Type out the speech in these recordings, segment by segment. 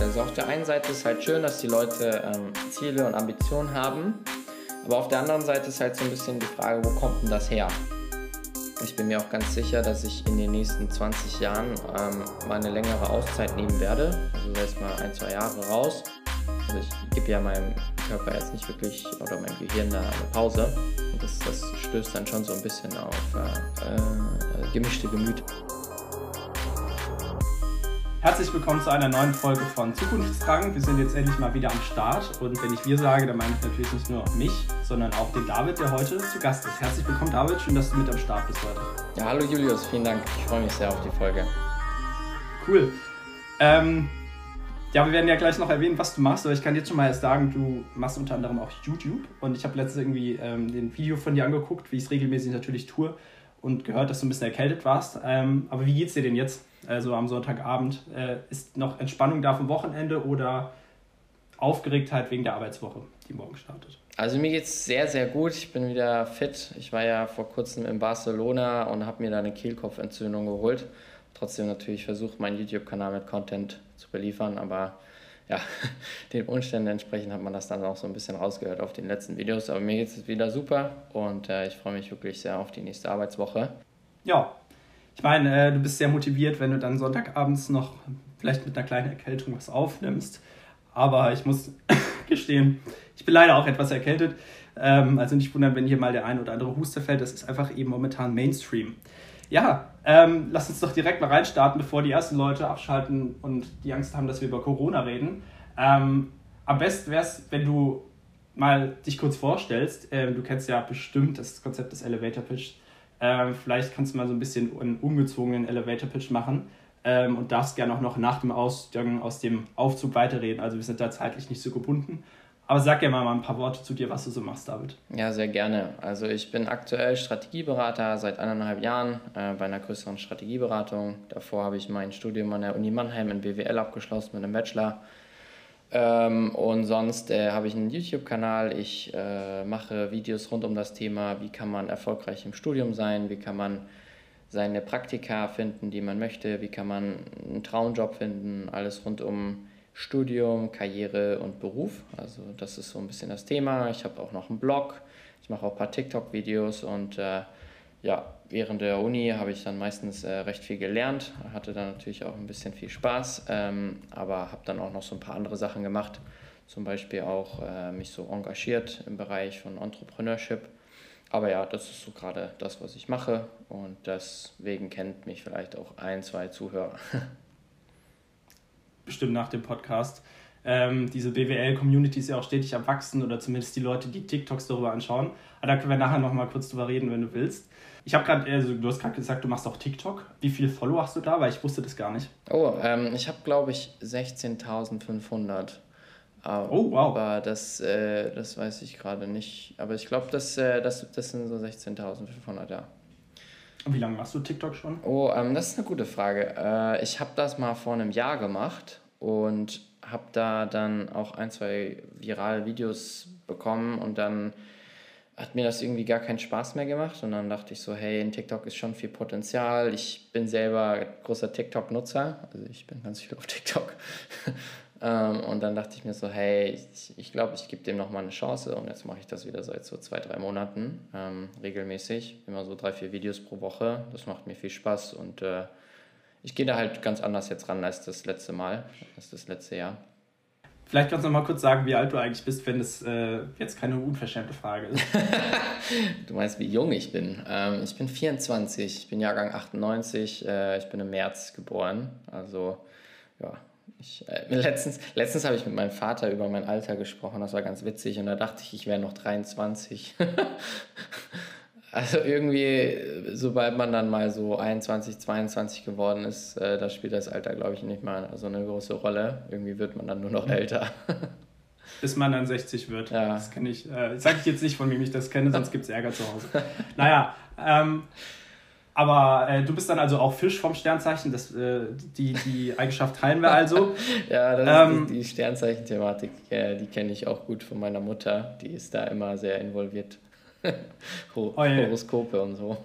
Also auf der einen Seite ist halt schön, dass die Leute ähm, Ziele und Ambitionen haben, aber auf der anderen Seite ist halt so ein bisschen die Frage, wo kommt denn das her? Ich bin mir auch ganz sicher, dass ich in den nächsten 20 Jahren ähm, mal eine längere Auszeit nehmen werde. Also erst mal ein, zwei Jahre raus. Also ich gebe ja meinem Körper jetzt nicht wirklich oder meinem Gehirn da eine Pause. Das, das stößt dann schon so ein bisschen auf äh, äh, gemischte Gemüter. Herzlich willkommen zu einer neuen Folge von Zukunftsdrang. Wir sind jetzt endlich mal wieder am Start und wenn ich wir sage, dann meine ich natürlich nicht nur mich, sondern auch den David, der heute zu Gast ist. Herzlich willkommen, David. Schön, dass du mit am Start bist heute. Ja, hallo Julius, vielen Dank. Ich freue mich sehr auf die Folge. Cool. Ähm, ja, wir werden ja gleich noch erwähnen, was du machst, aber ich kann jetzt schon mal sagen, du machst unter anderem auch YouTube und ich habe letztens irgendwie ähm, den Video von dir angeguckt, wie ich es regelmäßig natürlich tue und gehört, dass du ein bisschen erkältet warst. Ähm, aber wie geht's dir denn jetzt? Also am Sonntagabend. Äh, ist noch Entspannung da vom Wochenende oder Aufgeregtheit wegen der Arbeitswoche, die morgen startet? Also mir geht's sehr, sehr gut. Ich bin wieder fit. Ich war ja vor kurzem in Barcelona und habe mir da eine Kehlkopfentzündung geholt. Trotzdem natürlich versucht, meinen YouTube-Kanal mit Content zu beliefern, aber ja, den Umständen entsprechend hat man das dann auch so ein bisschen rausgehört auf den letzten Videos. Aber mir geht es wieder super und äh, ich freue mich wirklich sehr auf die nächste Arbeitswoche. Ja, ich meine, äh, du bist sehr motiviert, wenn du dann Sonntagabends noch vielleicht mit einer kleinen Erkältung was aufnimmst. Aber ich muss gestehen, ich bin leider auch etwas erkältet. Ähm, also nicht wundern, wenn hier mal der ein oder andere Huster fällt. Das ist einfach eben momentan Mainstream. Ja, ähm, lass uns doch direkt mal reinstarten, bevor die ersten Leute abschalten und die Angst haben, dass wir über Corona reden. Ähm, am besten wäre es, wenn du mal dich kurz vorstellst. Ähm, du kennst ja bestimmt das Konzept des Elevator Pitch. Ähm, vielleicht kannst du mal so ein bisschen einen ungezwungenen Elevator Pitch machen ähm, und darfst gerne auch noch nach dem Ausgang aus dem Aufzug weiterreden. Also wir sind da zeitlich nicht so gebunden. Aber sag ja mal ein paar Worte zu dir, was du so machst, David. Ja, sehr gerne. Also ich bin aktuell Strategieberater seit eineinhalb Jahren äh, bei einer größeren Strategieberatung. Davor habe ich mein Studium an der Uni Mannheim in BWL abgeschlossen mit einem Bachelor. Ähm, und sonst äh, habe ich einen YouTube-Kanal. Ich äh, mache Videos rund um das Thema, wie kann man erfolgreich im Studium sein, wie kann man seine Praktika finden, die man möchte, wie kann man einen Traumjob finden, alles rund um Studium, Karriere und Beruf. Also das ist so ein bisschen das Thema. Ich habe auch noch einen Blog, ich mache auch ein paar TikTok-Videos und äh, ja, während der Uni habe ich dann meistens äh, recht viel gelernt, hatte dann natürlich auch ein bisschen viel Spaß, ähm, aber habe dann auch noch so ein paar andere Sachen gemacht, zum Beispiel auch äh, mich so engagiert im Bereich von Entrepreneurship. Aber ja, das ist so gerade das, was ich mache und deswegen kennt mich vielleicht auch ein, zwei Zuhörer. bestimmt nach dem Podcast. Ähm, diese BWL-Community ist ja auch stetig am Wachsen oder zumindest die Leute, die TikToks darüber anschauen. Aber da können wir nachher nochmal kurz drüber reden, wenn du willst. Ich habe gerade, also du hast gerade gesagt, du machst auch TikTok. Wie viele Follower hast du da? Weil ich wusste das gar nicht. Oh, ähm, ich habe glaube ich 16.500. Oh, wow. Aber das, äh, das weiß ich gerade nicht. Aber ich glaube, das, äh, das, das sind so 16.500, ja. Wie lange machst du TikTok schon? Oh, ähm, das ist eine gute Frage. Äh, ich habe das mal vor einem Jahr gemacht und habe da dann auch ein, zwei virale Videos bekommen und dann hat mir das irgendwie gar keinen Spaß mehr gemacht und dann dachte ich so, hey, in TikTok ist schon viel Potenzial. Ich bin selber großer TikTok-Nutzer, also ich bin ganz viel auf TikTok ähm, und dann dachte ich mir so, hey, ich glaube, ich, glaub, ich gebe dem nochmal eine Chance und jetzt mache ich das wieder seit so zwei, drei Monaten ähm, regelmäßig. Immer so drei, vier Videos pro Woche. Das macht mir viel Spaß und äh, ich gehe da halt ganz anders jetzt ran als das letzte Mal, als das letzte Jahr. Vielleicht kannst du noch mal kurz sagen, wie alt du eigentlich bist, wenn das äh, jetzt keine unverschämte Frage ist. du meinst, wie jung ich bin? Ähm, ich bin 24, ich bin Jahrgang 98, äh, ich bin im März geboren. Also, ja, ich, äh, letztens letztens habe ich mit meinem Vater über mein Alter gesprochen, das war ganz witzig und da dachte ich, ich wäre noch 23. also irgendwie, sobald man dann mal so 21, 22 geworden ist, äh, da spielt das Alter, glaube ich, nicht mal so eine große Rolle. Irgendwie wird man dann nur noch mhm. älter. Bis man dann 60 wird. Ja. Das kenne ich. Äh, sage ich jetzt nicht, von wem ich das kenne, sonst gibt es Ärger zu Hause. Naja, ähm, aber äh, du bist dann also auch Fisch vom Sternzeichen. Das, äh, die, die Eigenschaft teilen wir also. ja, das ähm, ist die, die Sternzeichen-Thematik. Ja, die kenne ich auch gut von meiner Mutter. Die ist da immer sehr involviert. Hor oh, Horoskope und so.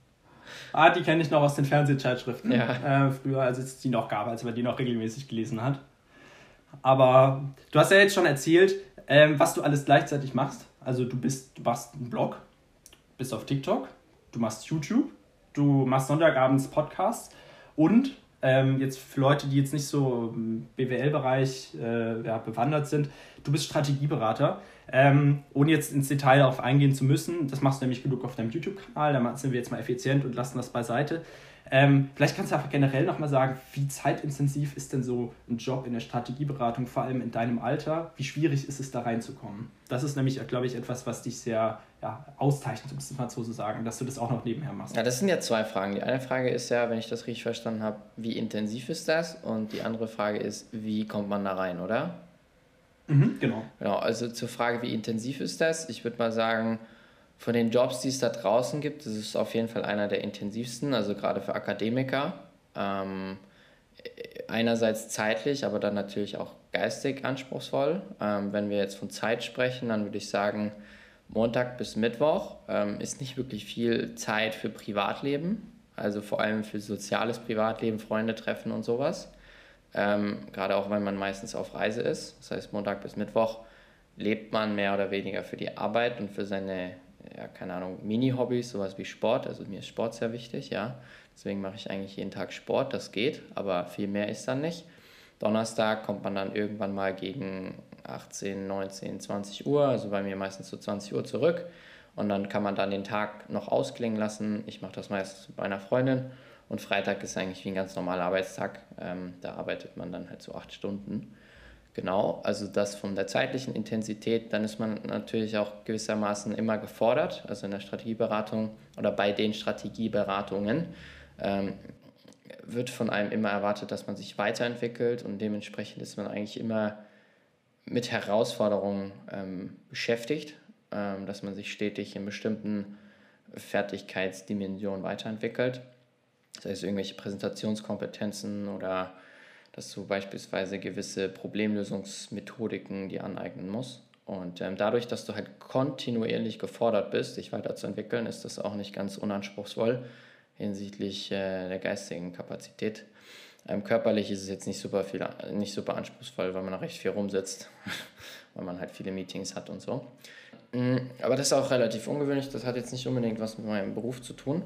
ah, die kenne ich noch aus den Fernsehzeitschriften. Ja. Äh, früher, als es die noch gab, als man die noch regelmäßig gelesen hat. Aber du hast ja jetzt schon erzählt, ähm, was du alles gleichzeitig machst. Also du bist, du machst einen Blog, bist auf TikTok, du machst YouTube, du machst Sonntagabends Podcasts und ähm, jetzt für Leute, die jetzt nicht so im BWL-Bereich äh, ja, bewandert sind, du bist Strategieberater. Ähm, ohne jetzt ins Detail darauf eingehen zu müssen, das machst du nämlich genug auf deinem YouTube-Kanal, da sind wir jetzt mal effizient und lassen das beiseite. Ähm, vielleicht kannst du einfach generell nochmal sagen, wie zeitintensiv ist denn so ein Job in der Strategieberatung, vor allem in deinem Alter? Wie schwierig ist es da reinzukommen? Das ist nämlich, glaube ich, etwas, was dich sehr ja, auszeichnet, um es mal so zu sagen, dass du das auch noch nebenher machst. Ja, das sind ja zwei Fragen. Die eine Frage ist ja, wenn ich das richtig verstanden habe, wie intensiv ist das? Und die andere Frage ist, wie kommt man da rein, oder? Mhm, genau. Genau, also zur Frage, wie intensiv ist das? Ich würde mal sagen, von den Jobs, die es da draußen gibt, das ist auf jeden Fall einer der intensivsten, also gerade für Akademiker. Ähm, einerseits zeitlich, aber dann natürlich auch geistig anspruchsvoll. Ähm, wenn wir jetzt von Zeit sprechen, dann würde ich sagen, Montag bis Mittwoch ähm, ist nicht wirklich viel Zeit für Privatleben, also vor allem für soziales Privatleben, Freunde treffen und sowas. Ähm, gerade auch, weil man meistens auf Reise ist. Das heißt, Montag bis Mittwoch lebt man mehr oder weniger für die Arbeit und für seine ja, keine Ahnung, Mini-Hobbys, sowas wie Sport. Also mir ist Sport sehr wichtig, ja. Deswegen mache ich eigentlich jeden Tag Sport, das geht, aber viel mehr ist dann nicht. Donnerstag kommt man dann irgendwann mal gegen 18, 19, 20 Uhr, also bei mir meistens so 20 Uhr zurück. Und dann kann man dann den Tag noch ausklingen lassen. Ich mache das meistens bei einer Freundin. Und Freitag ist eigentlich wie ein ganz normaler Arbeitstag. Ähm, da arbeitet man dann halt so acht Stunden. Genau, also das von der zeitlichen Intensität, dann ist man natürlich auch gewissermaßen immer gefordert, also in der Strategieberatung oder bei den Strategieberatungen ähm, wird von einem immer erwartet, dass man sich weiterentwickelt und dementsprechend ist man eigentlich immer mit Herausforderungen ähm, beschäftigt, ähm, dass man sich stetig in bestimmten Fertigkeitsdimensionen weiterentwickelt. Das heißt, irgendwelche Präsentationskompetenzen oder dass du beispielsweise gewisse Problemlösungsmethodiken dir aneignen musst. Und ähm, dadurch, dass du halt kontinuierlich gefordert bist, dich weiterzuentwickeln, ist das auch nicht ganz unanspruchsvoll hinsichtlich äh, der geistigen Kapazität. Ähm, körperlich ist es jetzt nicht super, viel, nicht super anspruchsvoll, weil man recht viel rumsitzt, weil man halt viele Meetings hat und so. Mm, aber das ist auch relativ ungewöhnlich, das hat jetzt nicht unbedingt was mit meinem Beruf zu tun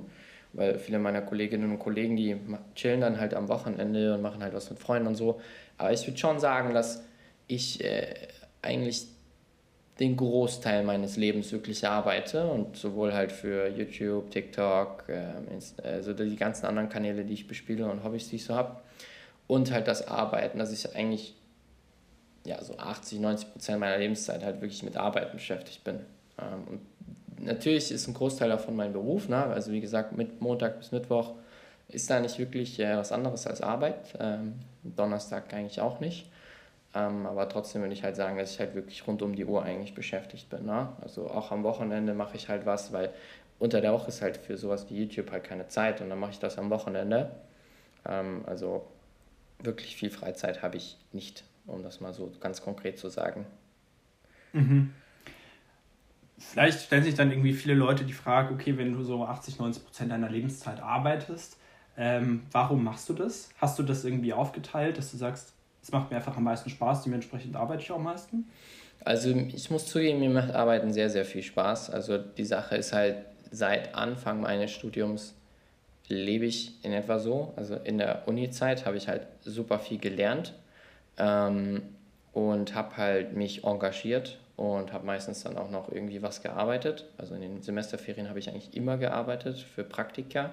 weil viele meiner Kolleginnen und Kollegen, die chillen dann halt am Wochenende und machen halt was mit Freunden und so. Aber ich würde schon sagen, dass ich äh, eigentlich den Großteil meines Lebens wirklich arbeite und sowohl halt für YouTube, TikTok, äh, also die ganzen anderen Kanäle, die ich bespiele und Hobbys, die ich so habe und halt das Arbeiten, dass ich eigentlich ja so 80, 90 Prozent meiner Lebenszeit halt wirklich mit Arbeiten beschäftigt bin. Ähm, und natürlich ist ein Großteil davon mein Beruf. Ne? Also wie gesagt, mit Montag bis Mittwoch ist da nicht wirklich äh, was anderes als Arbeit. Ähm, Donnerstag eigentlich auch nicht. Ähm, aber trotzdem würde ich halt sagen, dass ich halt wirklich rund um die Uhr eigentlich beschäftigt bin. Ne? Also auch am Wochenende mache ich halt was, weil unter der Woche ist halt für sowas wie YouTube halt keine Zeit und dann mache ich das am Wochenende. Ähm, also wirklich viel Freizeit habe ich nicht, um das mal so ganz konkret zu sagen. Mhm vielleicht stellen sich dann irgendwie viele Leute die Frage, okay, wenn du so 80, 90 Prozent deiner Lebenszeit arbeitest, ähm, warum machst du das? Hast du das irgendwie aufgeteilt, dass du sagst, es macht mir einfach am meisten Spaß, dementsprechend arbeite ich auch am meisten? Also ich muss zugeben, mir macht Arbeiten sehr, sehr viel Spaß. Also die Sache ist halt, seit Anfang meines Studiums lebe ich in etwa so. Also in der Uni-Zeit habe ich halt super viel gelernt ähm, und habe halt mich engagiert und habe meistens dann auch noch irgendwie was gearbeitet. Also in den Semesterferien habe ich eigentlich immer gearbeitet für Praktika.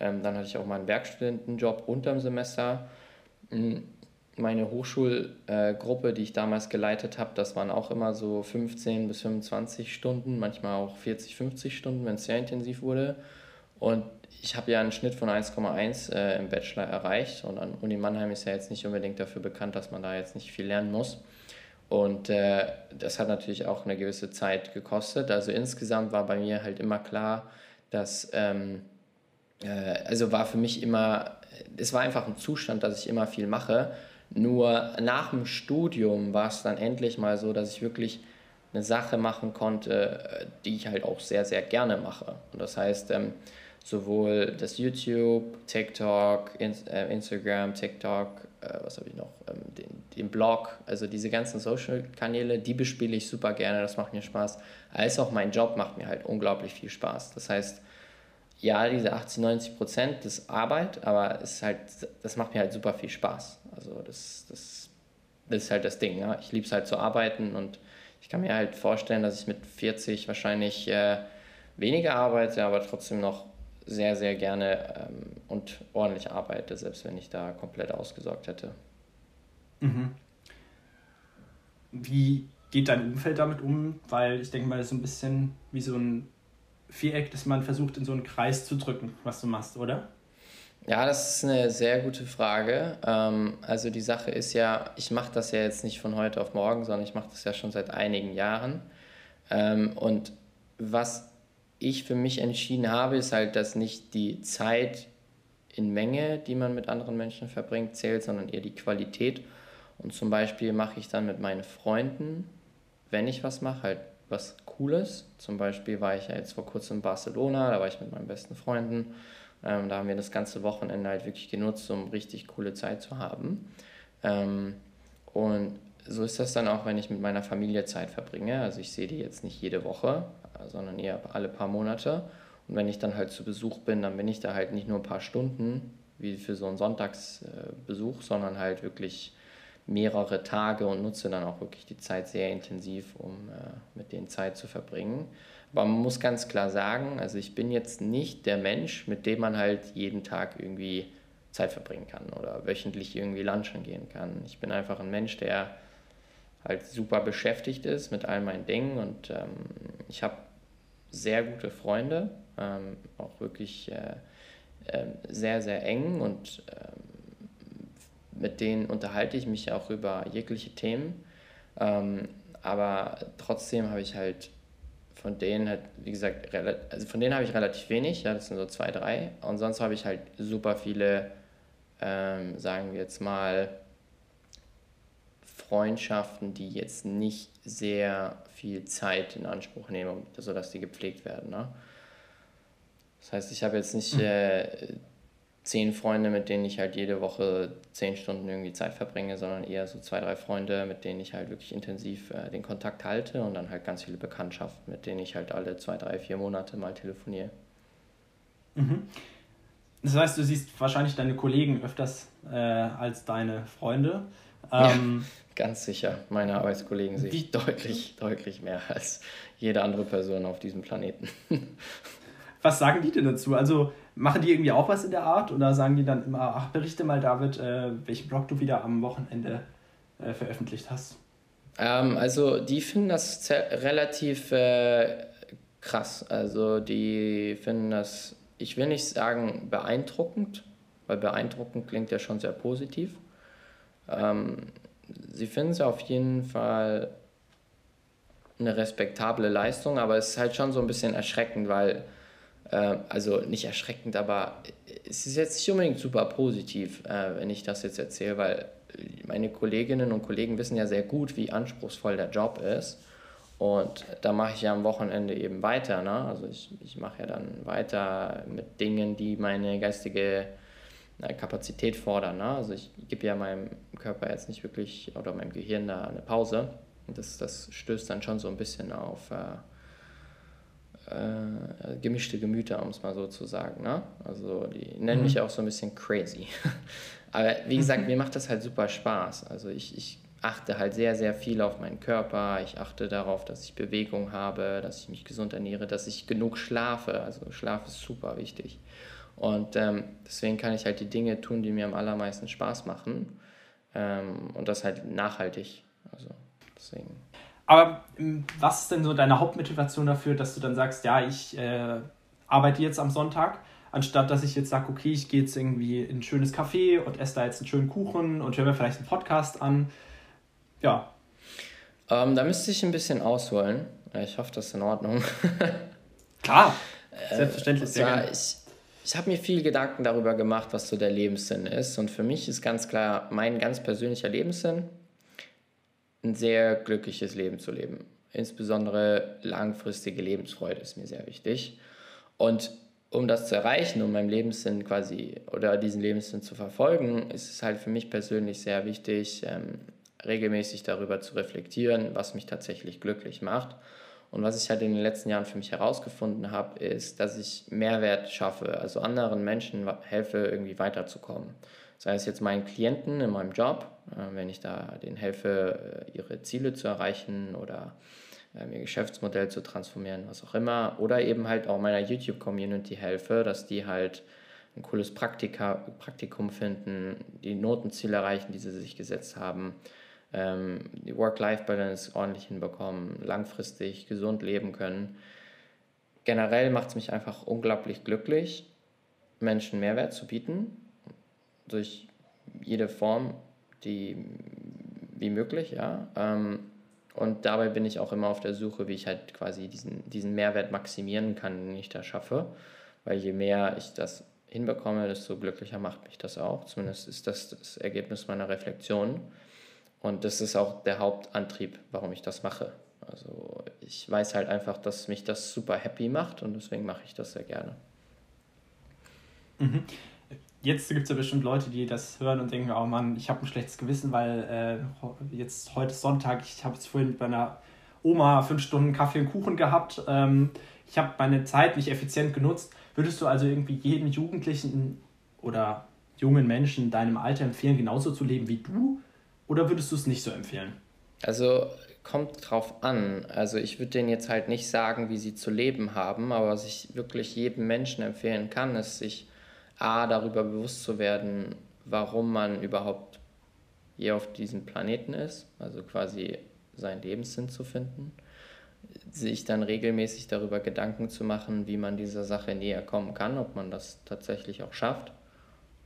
Ähm, dann hatte ich auch mal einen Werkstudentenjob unterm Semester. Hm, meine Hochschulgruppe, äh, die ich damals geleitet habe, das waren auch immer so 15 bis 25 Stunden, manchmal auch 40, 50 Stunden, wenn es sehr intensiv wurde. Und ich habe ja einen Schnitt von 1,1 äh, im Bachelor erreicht und an Uni Mannheim ist ja jetzt nicht unbedingt dafür bekannt, dass man da jetzt nicht viel lernen muss. Und äh, das hat natürlich auch eine gewisse Zeit gekostet. Also insgesamt war bei mir halt immer klar, dass, ähm, äh, also war für mich immer, es war einfach ein Zustand, dass ich immer viel mache. Nur nach dem Studium war es dann endlich mal so, dass ich wirklich eine Sache machen konnte, die ich halt auch sehr, sehr gerne mache. Und das heißt, ähm, sowohl das YouTube, TikTok, äh, Instagram, TikTok, äh, was habe ich noch, ähm, den, den Blog, also diese ganzen Social-Kanäle, die bespiele ich super gerne, das macht mir Spaß, als auch mein Job macht mir halt unglaublich viel Spaß. Das heißt, ja, diese 80, 90 Prozent ist Arbeit, aber es halt, das macht mir halt super viel Spaß. Also das, das, das ist halt das Ding. Ne? Ich liebe es halt zu arbeiten und ich kann mir halt vorstellen, dass ich mit 40 wahrscheinlich äh, weniger arbeite, aber trotzdem noch sehr, sehr gerne ähm, und ordentlich arbeite, selbst wenn ich da komplett ausgesorgt hätte. Mhm. Wie geht dein Umfeld damit um? Weil ich denke mal, das ist so ein bisschen wie so ein Viereck, das man versucht in so einen Kreis zu drücken, was du machst, oder? Ja, das ist eine sehr gute Frage. Ähm, also die Sache ist ja, ich mache das ja jetzt nicht von heute auf morgen, sondern ich mache das ja schon seit einigen Jahren. Ähm, und was ich für mich entschieden habe, ist halt, dass nicht die Zeit in Menge, die man mit anderen Menschen verbringt, zählt, sondern eher die Qualität. Und zum Beispiel mache ich dann mit meinen Freunden, wenn ich was mache, halt was Cooles. Zum Beispiel war ich ja jetzt vor kurzem in Barcelona, da war ich mit meinen besten Freunden. Ähm, da haben wir das ganze Wochenende halt wirklich genutzt, um richtig coole Zeit zu haben. Ähm, und so ist das dann auch, wenn ich mit meiner Familie Zeit verbringe. Also ich sehe die jetzt nicht jede Woche, sondern eher alle paar Monate. Und wenn ich dann halt zu Besuch bin, dann bin ich da halt nicht nur ein paar Stunden, wie für so einen Sonntagsbesuch, sondern halt wirklich mehrere Tage und nutze dann auch wirklich die Zeit sehr intensiv, um äh, mit denen Zeit zu verbringen. Aber man muss ganz klar sagen, also ich bin jetzt nicht der Mensch, mit dem man halt jeden Tag irgendwie Zeit verbringen kann oder wöchentlich irgendwie lunchen gehen kann. Ich bin einfach ein Mensch, der halt super beschäftigt ist mit all meinen Dingen und ähm, ich habe sehr gute Freunde, ähm, auch wirklich äh, äh, sehr, sehr eng und ähm, mit denen unterhalte ich mich auch über jegliche Themen. Ähm, aber trotzdem habe ich halt von denen halt, wie gesagt, also von denen habe ich relativ wenig, ja, das sind so zwei, drei. Und sonst habe ich halt super viele, ähm, sagen wir jetzt mal, Freundschaften, die jetzt nicht sehr viel Zeit in Anspruch nehmen, sodass die gepflegt werden. Ne? Das heißt, ich habe jetzt nicht mhm. äh, zehn Freunde, mit denen ich halt jede Woche zehn Stunden irgendwie Zeit verbringe, sondern eher so zwei, drei Freunde, mit denen ich halt wirklich intensiv äh, den Kontakt halte und dann halt ganz viele Bekanntschaften, mit denen ich halt alle zwei, drei, vier Monate mal telefoniere. Mhm. Das heißt, du siehst wahrscheinlich deine Kollegen öfters äh, als deine Freunde. Ähm, ja, ganz sicher. Meine Arbeitskollegen sehe ich deutlich, deutlich mehr als jede andere Person auf diesem Planeten. Was sagen die denn dazu? Also machen die irgendwie auch was in der Art oder sagen die dann immer, ach, berichte mal, David, äh, welchen Blog du wieder am Wochenende äh, veröffentlicht hast? Ähm, also die finden das relativ äh, krass. Also die finden das, ich will nicht sagen beeindruckend, weil beeindruckend klingt ja schon sehr positiv. Ähm, sie finden es auf jeden Fall eine respektable Leistung, aber es ist halt schon so ein bisschen erschreckend, weil äh, also nicht erschreckend, aber es ist jetzt nicht unbedingt super positiv, äh, wenn ich das jetzt erzähle, weil meine Kolleginnen und Kollegen wissen ja sehr gut, wie anspruchsvoll der Job ist. Und da mache ich ja am Wochenende eben weiter. Ne? Also ich, ich mache ja dann weiter mit Dingen, die meine geistige Kapazität fordern. Ne? Also ich gebe ja meinem Körper jetzt nicht wirklich oder meinem Gehirn da eine Pause. Und das, das stößt dann schon so ein bisschen auf äh, äh, gemischte Gemüter, um es mal so zu sagen. Ne? Also die nennen mhm. mich auch so ein bisschen crazy. Aber wie gesagt, mir macht das halt super Spaß. Also ich, ich achte halt sehr, sehr viel auf meinen Körper. Ich achte darauf, dass ich Bewegung habe, dass ich mich gesund ernähre, dass ich genug schlafe. Also Schlaf ist super wichtig. Und ähm, deswegen kann ich halt die Dinge tun, die mir am allermeisten Spaß machen. Ähm, und das halt nachhaltig. Also deswegen. Aber ähm, was ist denn so deine Hauptmotivation dafür, dass du dann sagst, ja, ich äh, arbeite jetzt am Sonntag, anstatt dass ich jetzt sage, okay, ich gehe jetzt irgendwie in ein schönes Café und esse da jetzt einen schönen Kuchen und höre mir vielleicht einen Podcast an. Ja. Ähm, da müsste ich ein bisschen ausholen. Ich hoffe, das ist in Ordnung. Klar, äh, selbstverständlich. Äh, ja, ich ich habe mir viel Gedanken darüber gemacht, was so der Lebenssinn ist. Und für mich ist ganz klar, mein ganz persönlicher Lebenssinn ein sehr glückliches Leben zu leben. Insbesondere langfristige Lebensfreude ist mir sehr wichtig. Und um das zu erreichen, um meinen Lebenssinn quasi oder diesen Lebenssinn zu verfolgen, ist es halt für mich persönlich sehr wichtig, ähm, regelmäßig darüber zu reflektieren, was mich tatsächlich glücklich macht. Und was ich halt in den letzten Jahren für mich herausgefunden habe, ist, dass ich Mehrwert schaffe, also anderen Menschen helfe, irgendwie weiterzukommen. Sei es jetzt meinen Klienten in meinem Job, äh, wenn ich da denen helfe, äh, ihre Ziele zu erreichen oder ähm, ihr Geschäftsmodell zu transformieren, was auch immer. Oder eben halt auch meiner YouTube-Community helfe, dass die halt ein cooles Praktika, Praktikum finden, die Notenziele erreichen, die sie sich gesetzt haben, ähm, die Work-Life-Balance ordentlich hinbekommen, langfristig gesund leben können. Generell macht es mich einfach unglaublich glücklich, Menschen Mehrwert zu bieten, durch jede Form, die wie möglich, ja. Ähm, und dabei bin ich auch immer auf der Suche, wie ich halt quasi diesen, diesen Mehrwert maximieren kann, den ich da schaffe. Weil je mehr ich das hinbekomme, desto glücklicher macht mich das auch. Zumindest ist das das Ergebnis meiner Reflexion. Und das ist auch der Hauptantrieb, warum ich das mache. Also ich weiß halt einfach, dass mich das super happy macht und deswegen mache ich das sehr gerne. Mhm jetzt gibt es ja bestimmt Leute, die das hören und denken, oh Mann, ich habe ein schlechtes Gewissen, weil äh, jetzt heute ist Sonntag, ich habe jetzt vorhin mit meiner Oma fünf Stunden Kaffee und Kuchen gehabt. Ähm, ich habe meine Zeit nicht effizient genutzt. Würdest du also irgendwie jedem Jugendlichen oder jungen Menschen in deinem Alter empfehlen, genauso zu leben wie du? Oder würdest du es nicht so empfehlen? Also kommt drauf an. Also ich würde denen jetzt halt nicht sagen, wie sie zu leben haben, aber was ich wirklich jedem Menschen empfehlen kann, ist, sich A, darüber bewusst zu werden, warum man überhaupt hier auf diesem Planeten ist, also quasi seinen Lebenssinn zu finden, sich dann regelmäßig darüber Gedanken zu machen, wie man dieser Sache näher kommen kann, ob man das tatsächlich auch schafft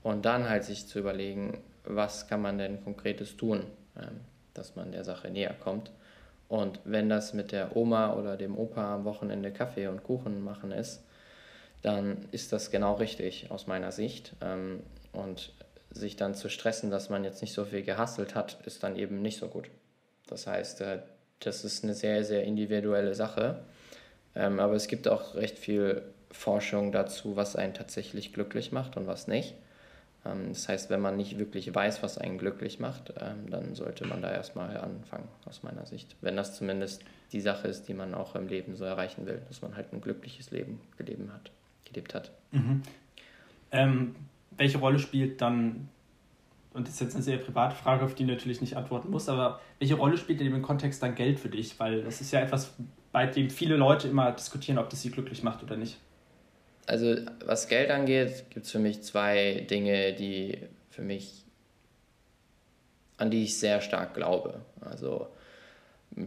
und dann halt sich zu überlegen, was kann man denn konkretes tun, ähm, dass man der Sache näher kommt. Und wenn das mit der Oma oder dem Opa am Wochenende Kaffee und Kuchen machen ist, dann ist das genau richtig aus meiner Sicht. Ähm, und sich dann zu stressen, dass man jetzt nicht so viel gehasselt hat, ist dann eben nicht so gut. Das heißt, äh, das ist eine sehr, sehr individuelle Sache. Ähm, aber es gibt auch recht viel Forschung dazu, was einen tatsächlich glücklich macht und was nicht. Ähm, das heißt, wenn man nicht wirklich weiß, was einen glücklich macht, dann sollte man da erstmal anfangen, aus meiner Sicht. Wenn das zumindest die Sache ist, die man auch im Leben so erreichen will, dass man halt ein glückliches Leben gelebt hat gelebt hat. Mhm. Ähm, welche Rolle spielt dann, und das ist jetzt eine sehr private Frage, auf die du natürlich nicht antworten musst, aber welche Rolle spielt in dem Kontext dann Geld für dich? Weil das ist ja etwas, bei dem viele Leute immer diskutieren, ob das sie glücklich macht oder nicht. Also was Geld angeht, gibt es für mich zwei Dinge, die für mich, an die ich sehr stark glaube. Also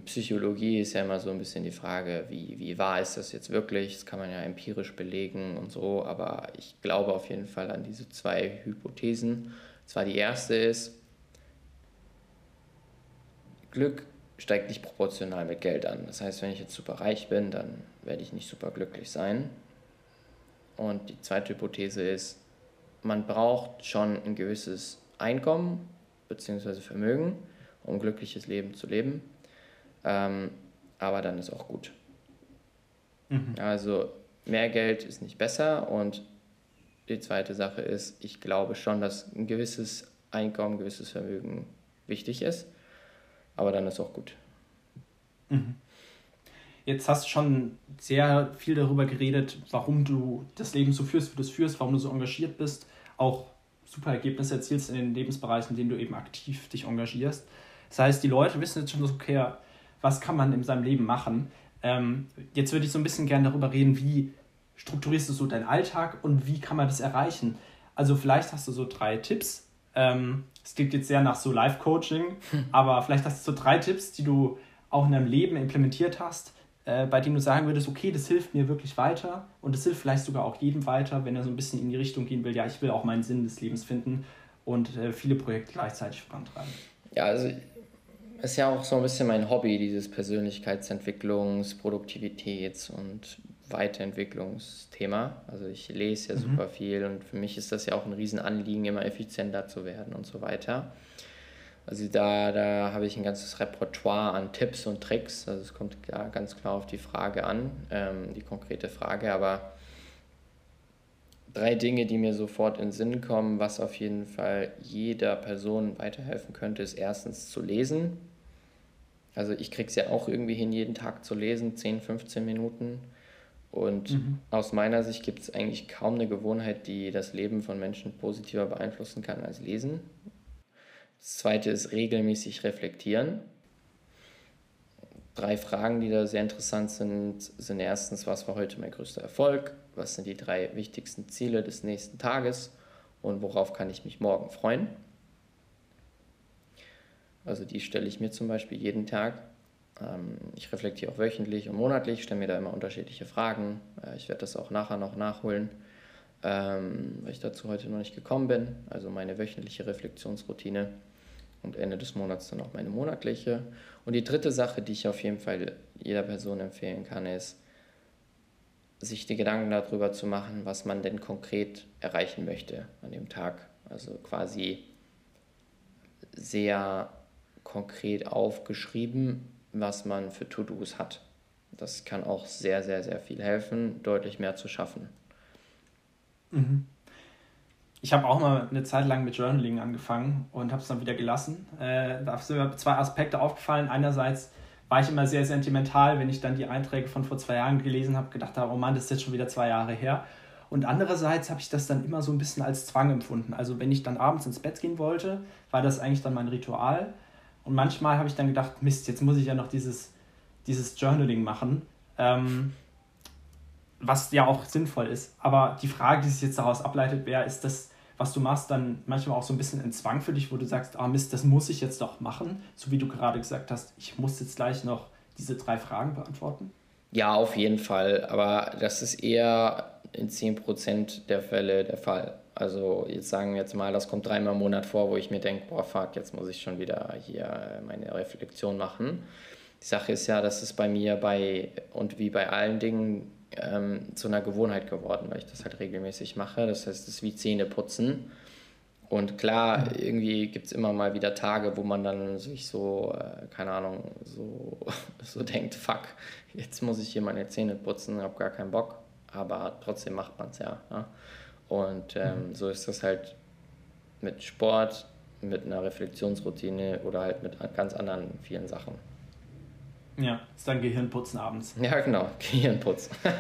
Psychologie ist ja immer so ein bisschen die Frage, wie, wie wahr ist das jetzt wirklich? Das kann man ja empirisch belegen und so, aber ich glaube auf jeden Fall an diese zwei Hypothesen. Zwar die erste ist, Glück steigt nicht proportional mit Geld an. Das heißt, wenn ich jetzt super reich bin, dann werde ich nicht super glücklich sein. Und die zweite Hypothese ist, man braucht schon ein gewisses Einkommen bzw. Vermögen, um ein glückliches Leben zu leben. Ähm, aber dann ist auch gut. Mhm. Also mehr Geld ist nicht besser und die zweite Sache ist, ich glaube schon, dass ein gewisses Einkommen, ein gewisses Vermögen wichtig ist, aber dann ist auch gut. Mhm. Jetzt hast du schon sehr viel darüber geredet, warum du das Leben so führst, wie du es führst, warum du so engagiert bist, auch super Ergebnisse erzielst in den Lebensbereichen, in denen du eben aktiv dich engagierst. Das heißt, die Leute wissen jetzt schon so, okay, was kann man in seinem Leben machen. Ähm, jetzt würde ich so ein bisschen gerne darüber reden, wie strukturierst du so deinen Alltag und wie kann man das erreichen. Also vielleicht hast du so drei Tipps. Ähm, es ähm, klingt jetzt sehr nach so Life-Coaching, hm. aber vielleicht hast du so drei Tipps, die du auch in deinem Leben implementiert hast, äh, bei denen du sagen würdest, okay, das hilft mir wirklich weiter und das hilft vielleicht sogar auch jedem weiter, wenn er so ein bisschen in die Richtung gehen will, ja, ich will auch meinen Sinn des Lebens finden und äh, viele Projekte gleichzeitig vorantreiben. Ja, also ist ja auch so ein bisschen mein Hobby, dieses Persönlichkeitsentwicklungs-, Produktivitäts- und Weiterentwicklungsthema. Also ich lese ja mhm. super viel und für mich ist das ja auch ein Riesenanliegen, immer effizienter zu werden und so weiter. Also da, da habe ich ein ganzes Repertoire an Tipps und Tricks. Also es kommt ja ganz klar auf die Frage an, ähm, die konkrete Frage, aber drei Dinge, die mir sofort in den Sinn kommen, was auf jeden Fall jeder Person weiterhelfen könnte, ist erstens zu lesen. Also ich kriege es ja auch irgendwie hin, jeden Tag zu lesen, 10, 15 Minuten. Und mhm. aus meiner Sicht gibt es eigentlich kaum eine Gewohnheit, die das Leben von Menschen positiver beeinflussen kann als Lesen. Das zweite ist regelmäßig reflektieren. Drei Fragen, die da sehr interessant sind, sind erstens, was war heute mein größter Erfolg? Was sind die drei wichtigsten Ziele des nächsten Tages? Und worauf kann ich mich morgen freuen? Also die stelle ich mir zum Beispiel jeden Tag. Ähm, ich reflektiere auch wöchentlich und monatlich, stelle mir da immer unterschiedliche Fragen. Äh, ich werde das auch nachher noch nachholen, ähm, weil ich dazu heute noch nicht gekommen bin. Also meine wöchentliche Reflexionsroutine und Ende des Monats dann auch meine monatliche. Und die dritte Sache, die ich auf jeden Fall jeder Person empfehlen kann, ist, sich die Gedanken darüber zu machen, was man denn konkret erreichen möchte an dem Tag. Also quasi sehr konkret aufgeschrieben, was man für To-Dos hat. Das kann auch sehr, sehr, sehr viel helfen, deutlich mehr zu schaffen. Mhm. Ich habe auch mal eine Zeit lang mit Journaling angefangen und habe es dann wieder gelassen. Äh, da sind mir zwei Aspekte aufgefallen. Einerseits war ich immer sehr sentimental, wenn ich dann die Einträge von vor zwei Jahren gelesen habe, gedacht habe, oh Mann, das ist jetzt schon wieder zwei Jahre her. Und andererseits habe ich das dann immer so ein bisschen als Zwang empfunden. Also wenn ich dann abends ins Bett gehen wollte, war das eigentlich dann mein Ritual. Und manchmal habe ich dann gedacht, Mist, jetzt muss ich ja noch dieses, dieses Journaling machen. Ähm, was ja auch sinnvoll ist. Aber die Frage, die sich jetzt daraus ableitet, wäre, ist das was du machst, dann manchmal auch so ein bisschen ein Zwang für dich, wo du sagst, ah Mist, das muss ich jetzt doch machen, so wie du gerade gesagt hast, ich muss jetzt gleich noch diese drei Fragen beantworten? Ja, auf jeden Fall, aber das ist eher in 10% der Fälle der Fall. Also jetzt sagen wir jetzt mal, das kommt dreimal im Monat vor, wo ich mir denke, boah, fuck, jetzt muss ich schon wieder hier meine Reflexion machen. Die Sache ist ja, dass es bei mir bei und wie bei allen Dingen ähm, zu einer Gewohnheit geworden, weil ich das halt regelmäßig mache. Das heißt, es ist wie Zähne putzen. Und klar, irgendwie gibt es immer mal wieder Tage, wo man dann sich so, äh, keine Ahnung, so, so denkt, fuck, jetzt muss ich hier meine Zähne putzen, habe gar keinen Bock. Aber trotzdem macht man es ja. Ne? Und ähm, mhm. so ist das halt mit Sport, mit einer Reflexionsroutine oder halt mit ganz anderen vielen Sachen. Ja, ist dann Gehirnputzen abends. Ja, genau, Gehirnputz.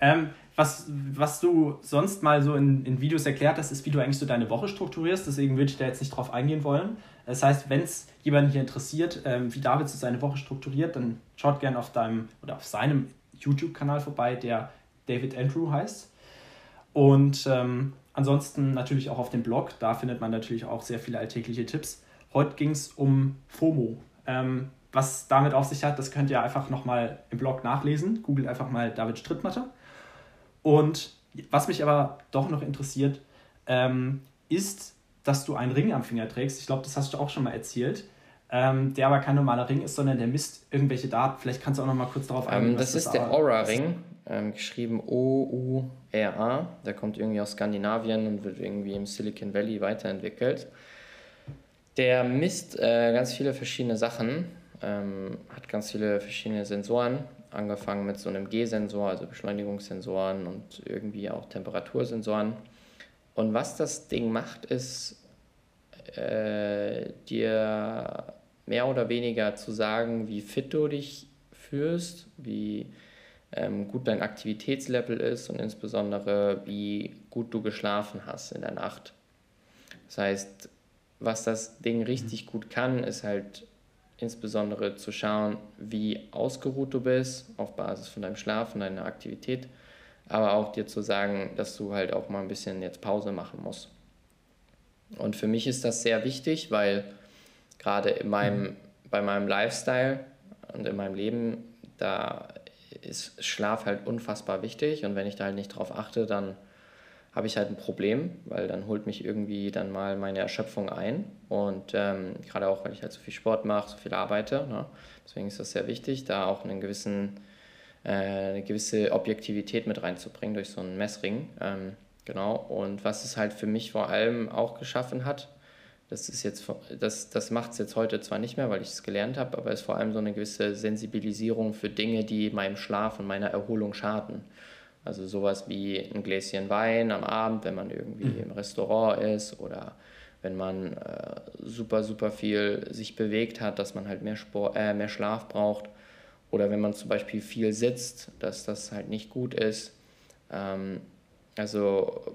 ähm, was, was du sonst mal so in, in Videos erklärt hast, ist, wie du eigentlich so deine Woche strukturierst. Deswegen würde ich da jetzt nicht drauf eingehen wollen. Das heißt, wenn es jemanden hier interessiert, ähm, wie David so seine Woche strukturiert, dann schaut gerne auf deinem oder auf seinem YouTube-Kanal vorbei, der David Andrew heißt. Und ähm, ansonsten natürlich auch auf dem Blog, da findet man natürlich auch sehr viele alltägliche Tipps. Heute ging es um FOMO. Ähm, was damit auf sich hat, das könnt ihr einfach nochmal im Blog nachlesen. Googelt einfach mal David Strittmatter. Und was mich aber doch noch interessiert, ähm, ist, dass du einen Ring am Finger trägst. Ich glaube, das hast du auch schon mal erzählt. Ähm, der aber kein normaler Ring ist, sondern der misst irgendwelche Daten. Vielleicht kannst du auch noch mal kurz darauf eingehen. Ähm, das ist das der Aura-Ring, ähm, geschrieben O-U-R-A. Der kommt irgendwie aus Skandinavien und wird irgendwie im Silicon Valley weiterentwickelt. Der misst äh, ganz viele verschiedene Sachen, ähm, hat ganz viele verschiedene Sensoren, angefangen mit so einem G-Sensor, also Beschleunigungssensoren und irgendwie auch Temperatursensoren. Und was das Ding macht, ist äh, dir mehr oder weniger zu sagen, wie fit du dich fühlst, wie ähm, gut dein Aktivitätslevel ist und insbesondere wie gut du geschlafen hast in der Nacht. Das heißt, was das Ding richtig gut kann, ist halt insbesondere zu schauen, wie ausgeruht du bist auf Basis von deinem Schlaf und deiner Aktivität, aber auch dir zu sagen, dass du halt auch mal ein bisschen jetzt Pause machen musst. Und für mich ist das sehr wichtig, weil gerade in meinem, mhm. bei meinem Lifestyle und in meinem Leben, da ist Schlaf halt unfassbar wichtig und wenn ich da halt nicht drauf achte, dann habe ich halt ein Problem, weil dann holt mich irgendwie dann mal meine Erschöpfung ein. Und ähm, gerade auch, weil ich halt so viel Sport mache, so viel arbeite. Ne? Deswegen ist das sehr wichtig, da auch einen gewissen, äh, eine gewisse Objektivität mit reinzubringen durch so einen Messring. Ähm, genau. Und was es halt für mich vor allem auch geschaffen hat, das das, das macht es jetzt heute zwar nicht mehr, weil ich es gelernt habe, aber es ist vor allem so eine gewisse Sensibilisierung für Dinge, die meinem Schlaf und meiner Erholung schaden. Also sowas wie ein Gläschen Wein am Abend, wenn man irgendwie mhm. im Restaurant ist oder wenn man äh, super, super viel sich bewegt hat, dass man halt mehr, Sport, äh, mehr Schlaf braucht. Oder wenn man zum Beispiel viel sitzt, dass das halt nicht gut ist. Ähm, also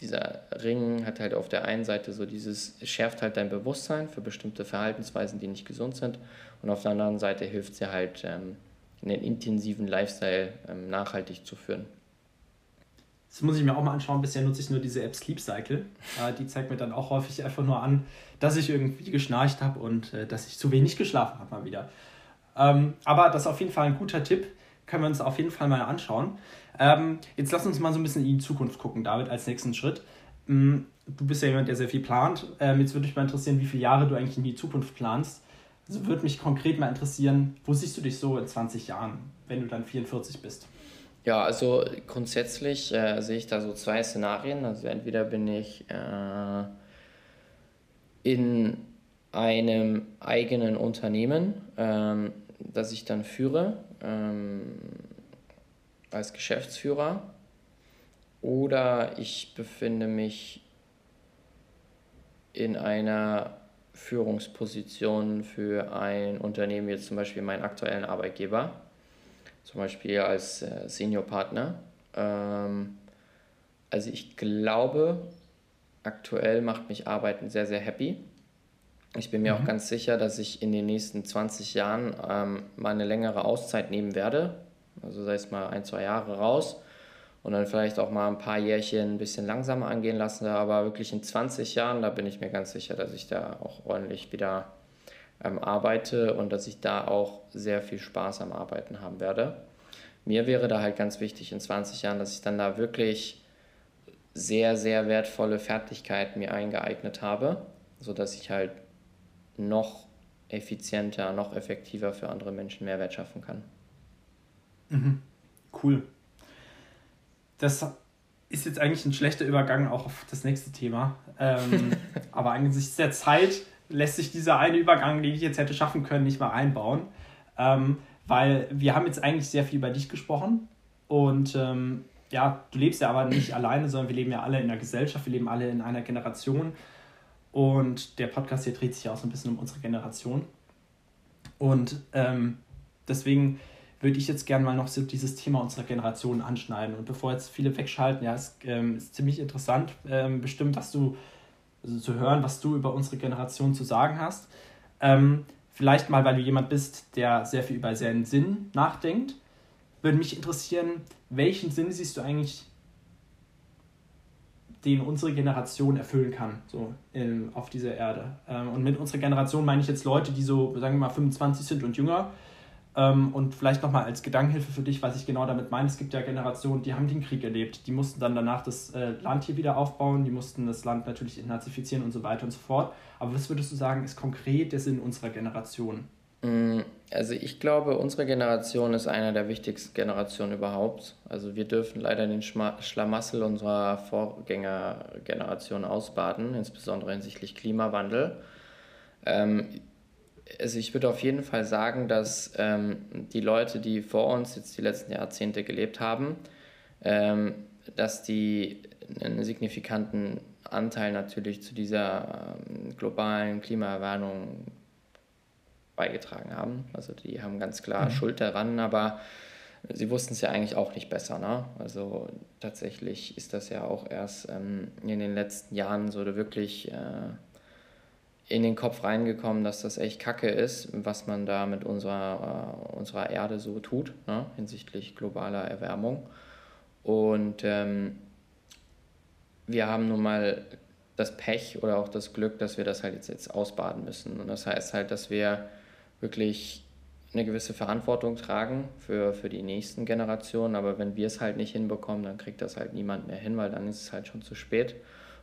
dieser Ring hat halt auf der einen Seite so dieses, schärft halt dein Bewusstsein für bestimmte Verhaltensweisen, die nicht gesund sind. Und auf der anderen Seite hilft sie halt, ähm, einen intensiven Lifestyle ähm, nachhaltig zu führen. Das muss ich mir auch mal anschauen. Bisher nutze ich nur diese App Sleep Cycle. Äh, die zeigt mir dann auch häufig einfach nur an, dass ich irgendwie geschnarcht habe und äh, dass ich zu wenig geschlafen habe mal wieder. Ähm, aber das ist auf jeden Fall ein guter Tipp. Können wir uns auf jeden Fall mal anschauen. Ähm, jetzt lass uns mal so ein bisschen in die Zukunft gucken, David, als nächsten Schritt. Ähm, du bist ja jemand, der sehr viel plant. Ähm, jetzt würde mich mal interessieren, wie viele Jahre du eigentlich in die Zukunft planst. Also würde mich konkret mal interessieren, wo siehst du dich so in 20 Jahren, wenn du dann 44 bist? Ja, also grundsätzlich äh, sehe ich da so zwei Szenarien. Also entweder bin ich äh, in einem eigenen Unternehmen, ähm, das ich dann führe, ähm, als Geschäftsführer, oder ich befinde mich in einer Führungsposition für ein Unternehmen, jetzt zum Beispiel meinen aktuellen Arbeitgeber zum Beispiel als äh, Senior-Partner. Ähm, also ich glaube, aktuell macht mich Arbeiten sehr, sehr happy. Ich bin mir mhm. auch ganz sicher, dass ich in den nächsten 20 Jahren ähm, mal eine längere Auszeit nehmen werde. Also sei es mal ein, zwei Jahre raus und dann vielleicht auch mal ein paar Jährchen ein bisschen langsamer angehen lassen. Aber wirklich in 20 Jahren, da bin ich mir ganz sicher, dass ich da auch ordentlich wieder ähm, arbeite und dass ich da auch sehr viel Spaß am Arbeiten haben werde. Mir wäre da halt ganz wichtig in 20 Jahren, dass ich dann da wirklich sehr, sehr wertvolle Fertigkeiten mir eingeeignet habe, sodass ich halt noch effizienter, noch effektiver für andere Menschen Mehrwert schaffen kann. Mhm. Cool. Das ist jetzt eigentlich ein schlechter Übergang auch auf das nächste Thema. Ähm, aber angesichts der Zeit lässt sich dieser eine Übergang, den ich jetzt hätte schaffen können, nicht mal einbauen. Ähm, weil wir haben jetzt eigentlich sehr viel über dich gesprochen und ähm, ja, du lebst ja aber nicht alleine, sondern wir leben ja alle in einer Gesellschaft, wir leben alle in einer Generation und der Podcast hier dreht sich ja auch so ein bisschen um unsere Generation. Und ähm, deswegen würde ich jetzt gerne mal noch so dieses Thema unserer Generation anschneiden. Und bevor jetzt viele wegschalten, ja, es ähm, ist ziemlich interessant, ähm, bestimmt, was du zu hören, was du über unsere Generation zu sagen hast. Ähm, vielleicht mal, weil du jemand bist, der sehr viel über seinen Sinn nachdenkt, würde mich interessieren, welchen Sinn siehst du eigentlich, den unsere Generation erfüllen kann, so in, auf dieser Erde. Ähm, und mit unserer Generation meine ich jetzt Leute, die so, sagen wir mal, 25 sind und jünger, und vielleicht nochmal als Gedankenhilfe für dich, was ich genau damit meine. Es gibt ja Generationen, die haben den Krieg erlebt. Die mussten dann danach das äh, Land hier wieder aufbauen, die mussten das Land natürlich nazifizieren und so weiter und so fort. Aber was würdest du sagen, ist konkret der Sinn unserer Generation? Mm, also ich glaube, unsere Generation ist eine der wichtigsten Generationen überhaupt. Also wir dürfen leider den Schlamassel unserer Vorgängergeneration ausbaden, insbesondere hinsichtlich Klimawandel. Also ich würde auf jeden Fall sagen, dass ähm, die Leute, die vor uns jetzt die letzten Jahrzehnte gelebt haben, ähm, dass die einen signifikanten Anteil natürlich zu dieser ähm, globalen Klimaerwärmung beigetragen haben. Also die haben ganz klar mhm. Schuld daran, aber sie wussten es ja eigentlich auch nicht besser. Ne? Also tatsächlich ist das ja auch erst ähm, in den letzten Jahren so wirklich... Äh, in den Kopf reingekommen, dass das echt kacke ist, was man da mit unserer, äh, unserer Erde so tut, ne, hinsichtlich globaler Erwärmung. Und ähm, wir haben nun mal das Pech oder auch das Glück, dass wir das halt jetzt, jetzt ausbaden müssen. Und das heißt halt, dass wir wirklich eine gewisse Verantwortung tragen für, für die nächsten Generationen. Aber wenn wir es halt nicht hinbekommen, dann kriegt das halt niemand mehr hin, weil dann ist es halt schon zu spät.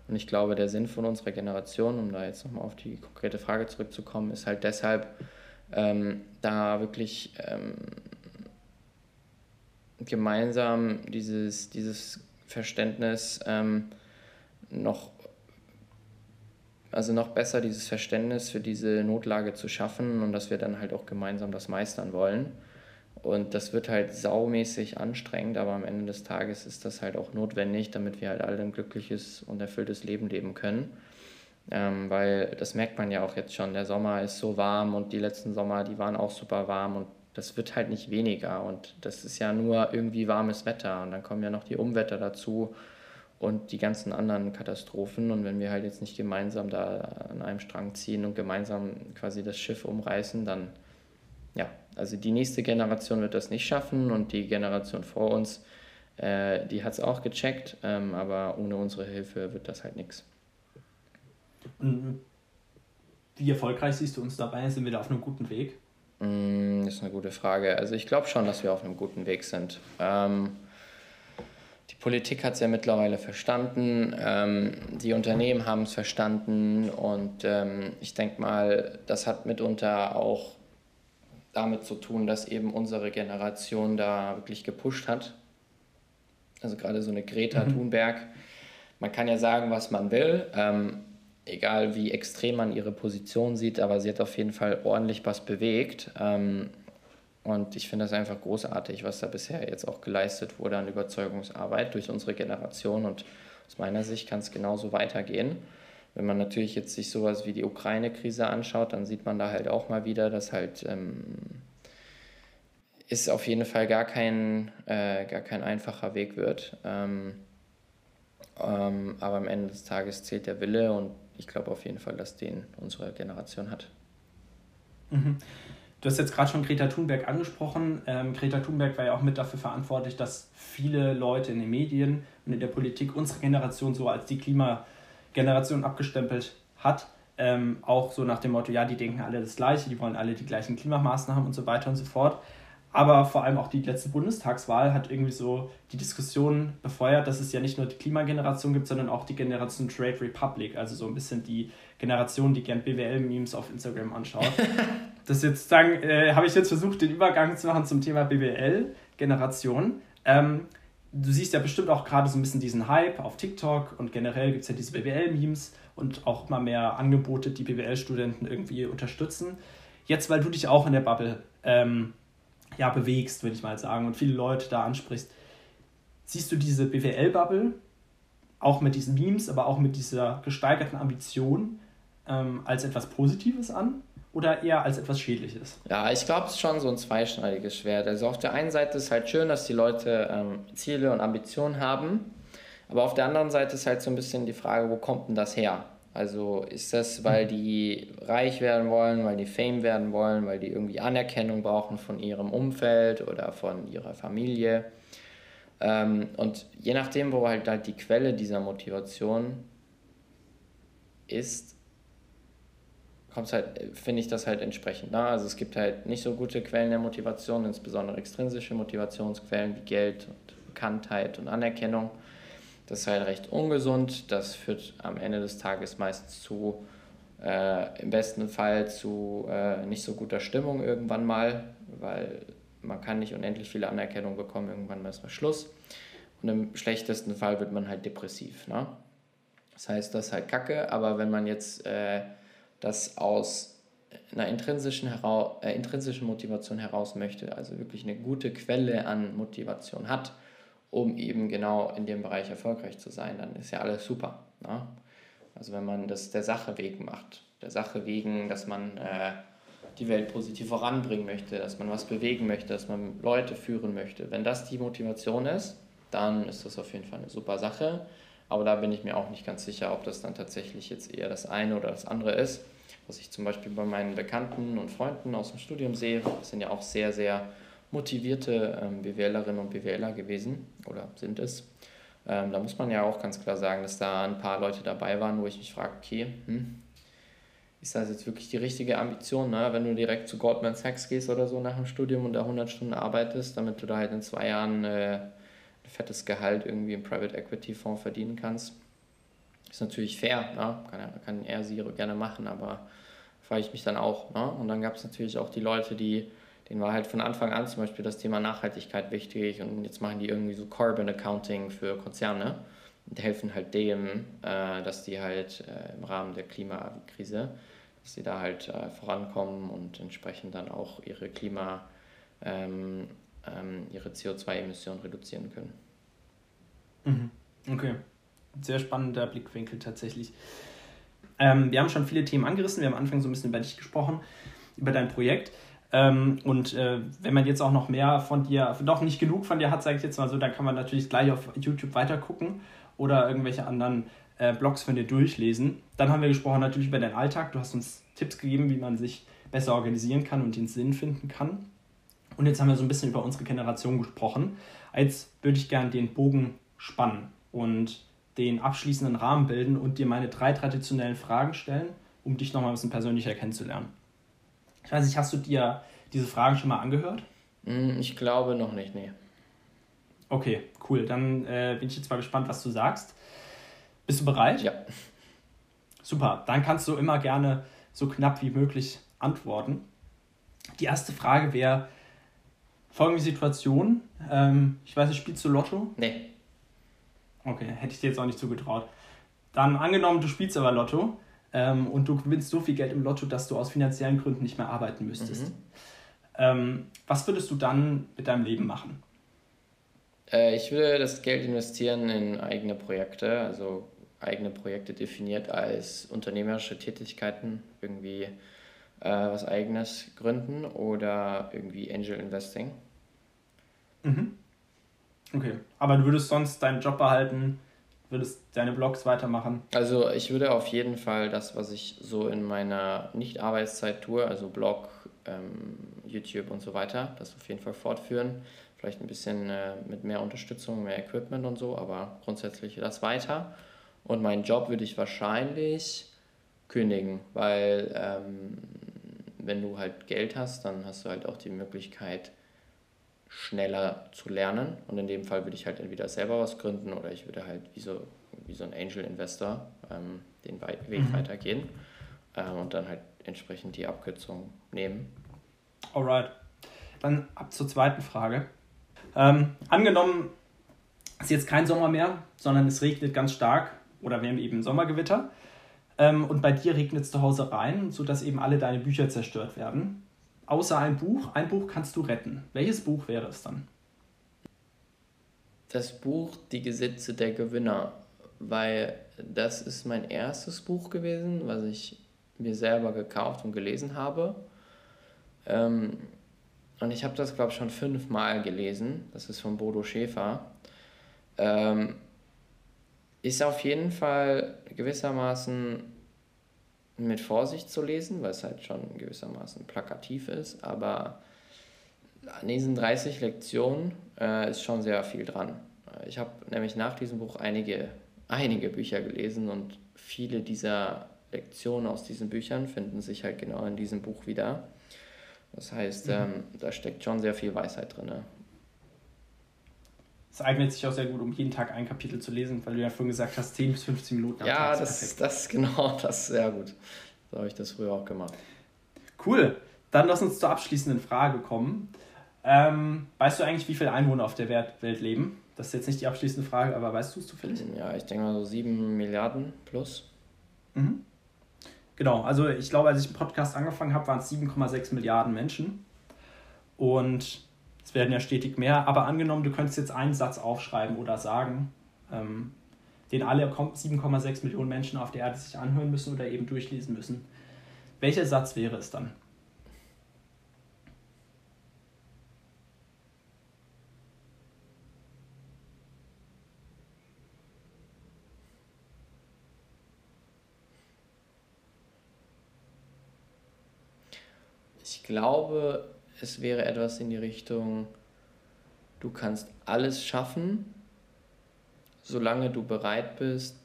Und ich glaube, der Sinn von unserer Generation, um da jetzt nochmal auf die konkrete Frage zurückzukommen, ist halt deshalb, ähm, da wirklich ähm, gemeinsam dieses, dieses Verständnis ähm, noch, also noch besser dieses Verständnis für diese Notlage zu schaffen und dass wir dann halt auch gemeinsam das meistern wollen. Und das wird halt saumäßig anstrengend, aber am Ende des Tages ist das halt auch notwendig, damit wir halt alle ein glückliches und erfülltes Leben leben können. Ähm, weil das merkt man ja auch jetzt schon, der Sommer ist so warm und die letzten Sommer, die waren auch super warm und das wird halt nicht weniger. Und das ist ja nur irgendwie warmes Wetter und dann kommen ja noch die Umwetter dazu und die ganzen anderen Katastrophen. Und wenn wir halt jetzt nicht gemeinsam da an einem Strang ziehen und gemeinsam quasi das Schiff umreißen, dann ja, also die nächste Generation wird das nicht schaffen und die Generation vor uns, äh, die hat es auch gecheckt, ähm, aber ohne unsere Hilfe wird das halt nichts. Wie erfolgreich siehst du uns dabei? Sind wir da auf einem guten Weg? Mm, das ist eine gute Frage. Also ich glaube schon, dass wir auf einem guten Weg sind. Ähm, die Politik hat es ja mittlerweile verstanden, ähm, die Unternehmen haben es verstanden und ähm, ich denke mal, das hat mitunter auch damit zu tun, dass eben unsere Generation da wirklich gepusht hat. Also gerade so eine Greta mhm. Thunberg. Man kann ja sagen, was man will. Ähm, egal wie extrem man ihre Position sieht, aber sie hat auf jeden Fall ordentlich was bewegt. Ähm, und ich finde das einfach großartig, was da bisher jetzt auch geleistet wurde an Überzeugungsarbeit durch unsere Generation. Und aus meiner Sicht kann es genauso weitergehen. Wenn man natürlich jetzt sich sowas wie die Ukraine-Krise anschaut, dann sieht man da halt auch mal wieder, dass halt ähm, ist auf jeden Fall gar kein, äh, gar kein einfacher Weg wird. Ähm, ähm, aber am Ende des Tages zählt der Wille und ich glaube auf jeden Fall, dass den unsere Generation hat. Mhm. Du hast jetzt gerade schon Greta Thunberg angesprochen. Ähm, Greta Thunberg war ja auch mit dafür verantwortlich, dass viele Leute in den Medien und in der Politik unsere Generation so als die Klimageneration abgestempelt hat. Ähm, auch so nach dem Motto, ja, die denken alle das Gleiche, die wollen alle die gleichen Klimamaßnahmen und so weiter und so fort. Aber vor allem auch die letzte Bundestagswahl hat irgendwie so die Diskussion befeuert, dass es ja nicht nur die Klimageneration gibt, sondern auch die Generation Trade Republic, also so ein bisschen die Generation, die gern BWL-Memes auf Instagram anschaut. das jetzt sagen, äh, habe ich jetzt versucht, den Übergang zu machen zum Thema BWL-Generation. Ähm, du siehst ja bestimmt auch gerade so ein bisschen diesen Hype auf TikTok und generell gibt es ja diese BWL-Memes und auch immer mehr Angebote, die BWL-Studenten irgendwie unterstützen. Jetzt, weil du dich auch in der Bubble ähm, ja, bewegst, würde ich mal sagen, und viele Leute da ansprichst. Siehst du diese BWL-Bubble auch mit diesen Memes, aber auch mit dieser gesteigerten Ambition ähm, als etwas Positives an oder eher als etwas Schädliches? Ja, ich glaube, es ist schon so ein zweischneidiges Schwert. Also auf der einen Seite ist es halt schön, dass die Leute ähm, Ziele und Ambitionen haben, aber auf der anderen Seite ist halt so ein bisschen die Frage, wo kommt denn das her? Also ist das, weil die reich werden wollen, weil die Fame werden wollen, weil die irgendwie Anerkennung brauchen von ihrem Umfeld oder von ihrer Familie. Ähm, und je nachdem, wo halt, halt die Quelle dieser Motivation ist, kommt halt, finde ich das halt entsprechend. Ne? Also es gibt halt nicht so gute Quellen der Motivation, insbesondere extrinsische Motivationsquellen wie Geld und Bekanntheit und Anerkennung. Das ist halt recht ungesund. Das führt am Ende des Tages meistens zu, äh, im besten Fall zu äh, nicht so guter Stimmung irgendwann mal, weil man kann nicht unendlich viele Anerkennung bekommen, irgendwann mal ist mal Schluss. Und im schlechtesten Fall wird man halt depressiv. Ne? Das heißt, das ist halt kacke, aber wenn man jetzt äh, das aus einer intrinsischen, heraus, äh, intrinsischen Motivation heraus möchte, also wirklich eine gute Quelle an Motivation hat, um eben genau in dem Bereich erfolgreich zu sein, dann ist ja alles super. Ne? Also wenn man das der Sache wegen macht, der Sache wegen, dass man äh, die Welt positiv voranbringen möchte, dass man was bewegen möchte, dass man Leute führen möchte. Wenn das die Motivation ist, dann ist das auf jeden Fall eine super Sache. Aber da bin ich mir auch nicht ganz sicher, ob das dann tatsächlich jetzt eher das eine oder das andere ist. Was ich zum Beispiel bei meinen Bekannten und Freunden aus dem Studium sehe, sind ja auch sehr, sehr motivierte ähm, BWLerinnen und BWLer gewesen oder sind es. Ähm, da muss man ja auch ganz klar sagen, dass da ein paar Leute dabei waren, wo ich mich frage, okay, hm, ist das jetzt wirklich die richtige Ambition, ne? wenn du direkt zu Goldman Sachs gehst oder so nach dem Studium und da 100 Stunden arbeitest, damit du da halt in zwei Jahren äh, ein fettes Gehalt irgendwie im Private Equity Fonds verdienen kannst. Ist natürlich fair, ne? kann, kann er sie gerne machen, aber frage ich mich dann auch. Ne? Und dann gab es natürlich auch die Leute, die denen war halt von Anfang an zum Beispiel das Thema Nachhaltigkeit wichtig und jetzt machen die irgendwie so Carbon Accounting für Konzerne und helfen halt dem, äh, dass die halt äh, im Rahmen der Klimakrise, dass sie da halt äh, vorankommen und entsprechend dann auch ihre Klimaziele ähm, ähm, ihre CO2-Emissionen reduzieren können. Mhm. Okay, sehr spannender Blickwinkel tatsächlich. Ähm, wir haben schon viele Themen angerissen. Wir haben am Anfang so ein bisschen über dich gesprochen, über dein Projekt. Ähm, und äh, wenn man jetzt auch noch mehr von dir, noch nicht genug von dir hat, sage ich jetzt mal so, dann kann man natürlich gleich auf YouTube weiter gucken oder irgendwelche anderen äh, Blogs von dir durchlesen. Dann haben wir gesprochen natürlich über deinen Alltag. Du hast uns Tipps gegeben, wie man sich besser organisieren kann und den Sinn finden kann. Und jetzt haben wir so ein bisschen über unsere Generation gesprochen. Jetzt würde ich gerne den Bogen spannen und den abschließenden Rahmen bilden und dir meine drei traditionellen Fragen stellen, um dich nochmal ein bisschen persönlicher kennenzulernen. Ich weiß nicht, hast du dir diese Fragen schon mal angehört? Hm, ich glaube noch nicht, nee. Okay, cool. Dann äh, bin ich jetzt mal gespannt, was du sagst. Bist du bereit? Ja. Super. Dann kannst du immer gerne so knapp wie möglich antworten. Die erste Frage wäre folgende Situation. Ähm, ich weiß nicht, spielst du Lotto? Nee. Okay, hätte ich dir jetzt auch nicht zugetraut. Dann angenommen, du spielst aber Lotto ähm, und du gewinnst so viel Geld im Lotto, dass du aus finanziellen Gründen nicht mehr arbeiten müsstest. Mhm. Ähm, was würdest du dann mit deinem Leben machen? Äh, ich würde das Geld investieren in eigene Projekte, also eigene Projekte definiert als unternehmerische Tätigkeiten, irgendwie äh, was eigenes gründen oder irgendwie Angel Investing. Mhm. Okay, aber du würdest sonst deinen Job behalten, würdest deine Blogs weitermachen? Also ich würde auf jeden Fall das, was ich so in meiner Nicht-Arbeitszeit tue, also Blog, ähm, YouTube und so weiter, das auf jeden Fall fortführen. Vielleicht ein bisschen äh, mit mehr Unterstützung, mehr Equipment und so, aber grundsätzlich das weiter. Und meinen Job würde ich wahrscheinlich kündigen, weil ähm, wenn du halt Geld hast, dann hast du halt auch die Möglichkeit, schneller zu lernen. Und in dem Fall würde ich halt entweder selber was gründen oder ich würde halt wie so, wie so ein Angel-Investor ähm, den Weg mhm. weitergehen ähm, und dann halt entsprechend die Abkürzung nehmen. Alright. Dann ab zur zweiten Frage. Ähm, angenommen, es ist jetzt kein Sommer mehr, sondern es regnet ganz stark oder wir haben eben Sommergewitter ähm, und bei dir regnet es zu Hause rein, sodass eben alle deine Bücher zerstört werden. Außer ein Buch, ein Buch kannst du retten. Welches Buch wäre es dann? Das Buch Die Gesetze der Gewinner, weil das ist mein erstes Buch gewesen, was ich mir selber gekauft und gelesen habe. Ähm, und ich habe das, glaube ich, schon fünfmal gelesen. Das ist von Bodo Schäfer. Ähm, ist auf jeden Fall gewissermaßen mit Vorsicht zu lesen, weil es halt schon gewissermaßen plakativ ist. Aber an diesen 30 Lektionen äh, ist schon sehr viel dran. Ich habe nämlich nach diesem Buch einige, einige Bücher gelesen und viele dieser Lektionen aus diesen Büchern finden sich halt genau in diesem Buch wieder. Das heißt, mhm. ähm, da steckt schon sehr viel Weisheit drin. Es eignet sich auch sehr gut, um jeden Tag ein Kapitel zu lesen, weil du ja vorhin gesagt hast, 10 bis 15 Minuten am ja, Tag. Ja, das, das genau, das ist sehr gut. So habe ich das früher auch gemacht. Cool. Dann lass uns zur abschließenden Frage kommen. Ähm, weißt du eigentlich, wie viele Einwohner auf der Welt leben? Das ist jetzt nicht die abschließende Frage, aber weißt du es zufällig? Ja, ich denke mal so 7 Milliarden plus. Mhm. Genau, also ich glaube, als ich den Podcast angefangen habe, waren es 7,6 Milliarden Menschen. Und es werden ja stetig mehr. Aber angenommen, du könntest jetzt einen Satz aufschreiben oder sagen, ähm, den alle 7,6 Millionen Menschen auf der Erde sich anhören müssen oder eben durchlesen müssen. Welcher Satz wäre es dann? glaube, es wäre etwas in die Richtung, du kannst alles schaffen, solange du bereit bist,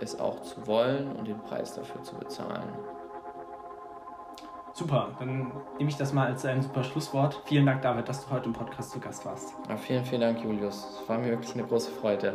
es auch zu wollen und den Preis dafür zu bezahlen. Super, dann nehme ich das mal als ein super Schlusswort. Vielen Dank, David, dass du heute im Podcast zu Gast warst. Ja, vielen, vielen Dank, Julius. Es war mir wirklich eine große Freude.